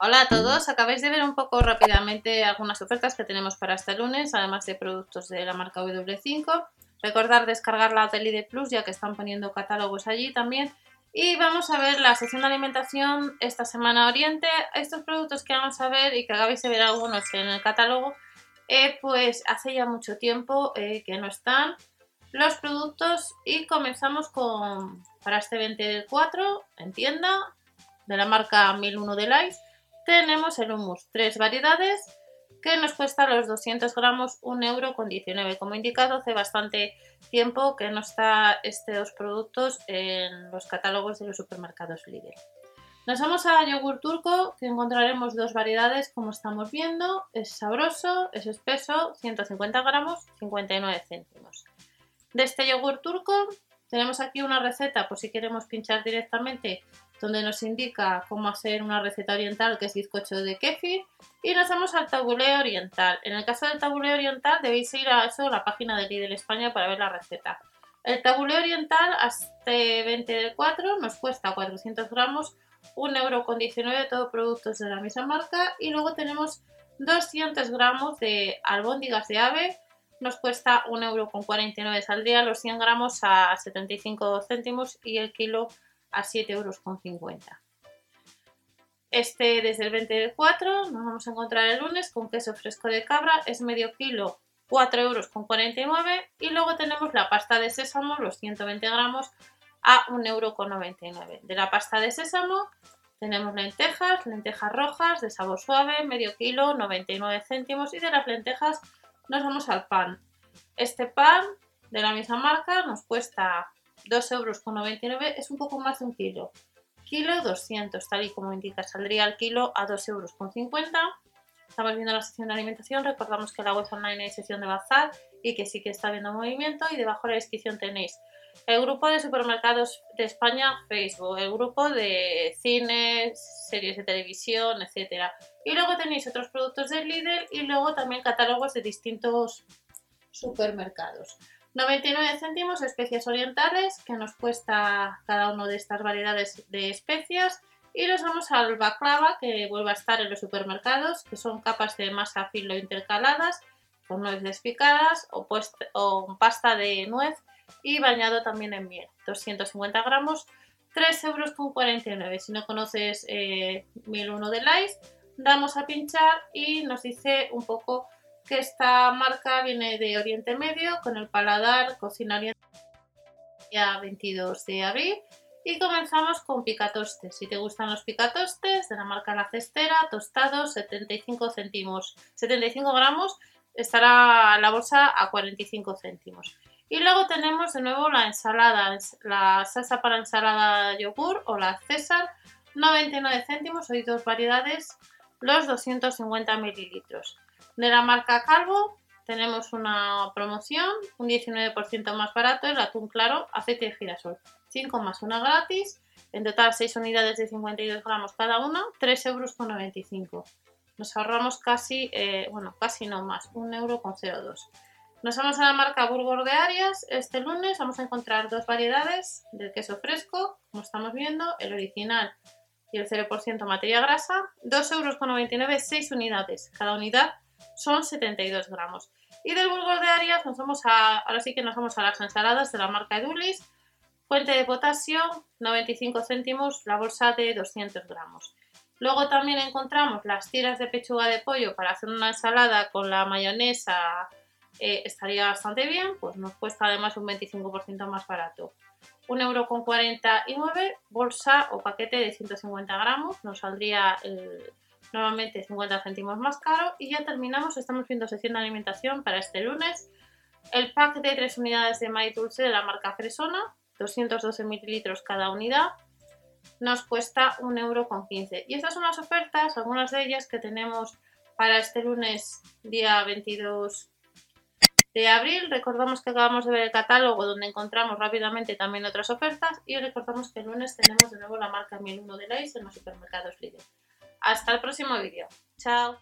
Hola a todos, acabáis de ver un poco rápidamente algunas ofertas que tenemos para este lunes, además de productos de la marca W5. Recordar descargar la de Plus ya que están poniendo catálogos allí también. Y vamos a ver la sección de alimentación esta semana Oriente. Estos productos que vamos a ver y que acabáis de ver algunos en el catálogo, eh, pues hace ya mucho tiempo eh, que no están los productos y comenzamos con para este 24 en tienda de la marca 1001 de Life tenemos el hummus, tres variedades que nos cuesta los 200 gramos 1,19 euro. Como indicado, hace bastante tiempo que no está estos productos en los catálogos de los supermercados Lidl. Nos vamos a yogur turco, que encontraremos dos variedades como estamos viendo. Es sabroso, es espeso, 150 gramos, 59 céntimos. De este yogur turco tenemos aquí una receta por si queremos pinchar directamente donde nos indica cómo hacer una receta oriental que es bizcocho de kefir y nos vamos al tabuleo oriental. En el caso del tabuleo oriental debéis ir a eso, la página de Lidl España para ver la receta. El tabuleo oriental hasta 20 del 4 nos cuesta 400 gramos, 1,19 euro con todo productos de la misma marca y luego tenemos 200 gramos de albóndigas de ave, nos cuesta 1,49 euro con saldría los 100 gramos a 75 céntimos y el kilo a 7,50 euros. Este desde el 20 del 4 nos vamos a encontrar el lunes con queso fresco de cabra, es medio kilo 4,49 euros y luego tenemos la pasta de sésamo, los 120 gramos a 1,99 euro. De la pasta de sésamo tenemos lentejas, lentejas rojas de sabor suave, medio kilo, 99 céntimos y de las lentejas nos vamos al pan. Este pan de la misma marca nos cuesta 2,99 euros, es un poco más de un kilo. Kilo 200, tal y como indica, saldría el kilo a 2,50 euros. Estamos viendo la sección de alimentación, recordamos que la web online hay sección de bazar y que sí que está viendo movimiento y debajo de la descripción tenéis el grupo de supermercados de España, Facebook, el grupo de cines, series de televisión, etcétera. Y luego tenéis otros productos del Lidl y luego también catálogos de distintos supermercados. 99 céntimos especias orientales que nos cuesta cada una de estas variedades de especias. Y nos vamos al baklava que vuelve a estar en los supermercados que son capas de masa filo intercaladas con nueces despicadas o, o pasta de nuez y bañado también en miel 250 gramos 3,49 euros si no conoces eh, 1001 de Lice damos a pinchar y nos dice un poco que esta marca viene de Oriente Medio con el paladar cocinaria ya 22 de abril y comenzamos con picatostes. Si te gustan los picatostes de la marca La Cestera, tostados 75 céntimos, 75 gramos, estará la bolsa a 45 céntimos. Y luego tenemos de nuevo la ensalada, la salsa para ensalada yogur o la César, 99 céntimos, hay dos variedades, los 250 mililitros. De la marca Calvo tenemos una promoción, un 19% más barato, el atún claro, aceite de girasol, 5 más una gratis, en total 6 unidades de 52 gramos cada una, 3,95 euros. Nos ahorramos casi, eh, bueno, casi no más, 1,02 euro. Nos vamos a la marca Burgos de Arias. Este lunes vamos a encontrar dos variedades del queso fresco, como estamos viendo, el original y el 0% materia grasa, 2,99 euros, 6 unidades. Cada unidad son 72 gramos. Y del Burgos de Arias nos vamos a, ahora sí que nos vamos a las ensaladas de la marca Edulis. Fuente de potasio, 95 céntimos, la bolsa de 200 gramos. Luego también encontramos las tiras de pechuga de pollo para hacer una ensalada con la mayonesa, eh, estaría bastante bien, pues nos cuesta además un 25% más barato. 1,49€, bolsa o paquete de 150 gramos, nos saldría el, nuevamente 50 céntimos más caro. Y ya terminamos, estamos viendo sección de alimentación para este lunes. El pack de 3 unidades de maíz dulce de la marca Fresona, 212 mililitros cada unidad, nos cuesta 1,15 euro. Y estas son las ofertas, algunas de ellas que tenemos para este lunes, día 22 de abril. Recordamos que acabamos de ver el catálogo donde encontramos rápidamente también otras ofertas y recordamos que el lunes tenemos de nuevo la marca 1001 de Lays en los supermercados Lidl. Hasta el próximo vídeo. Chao.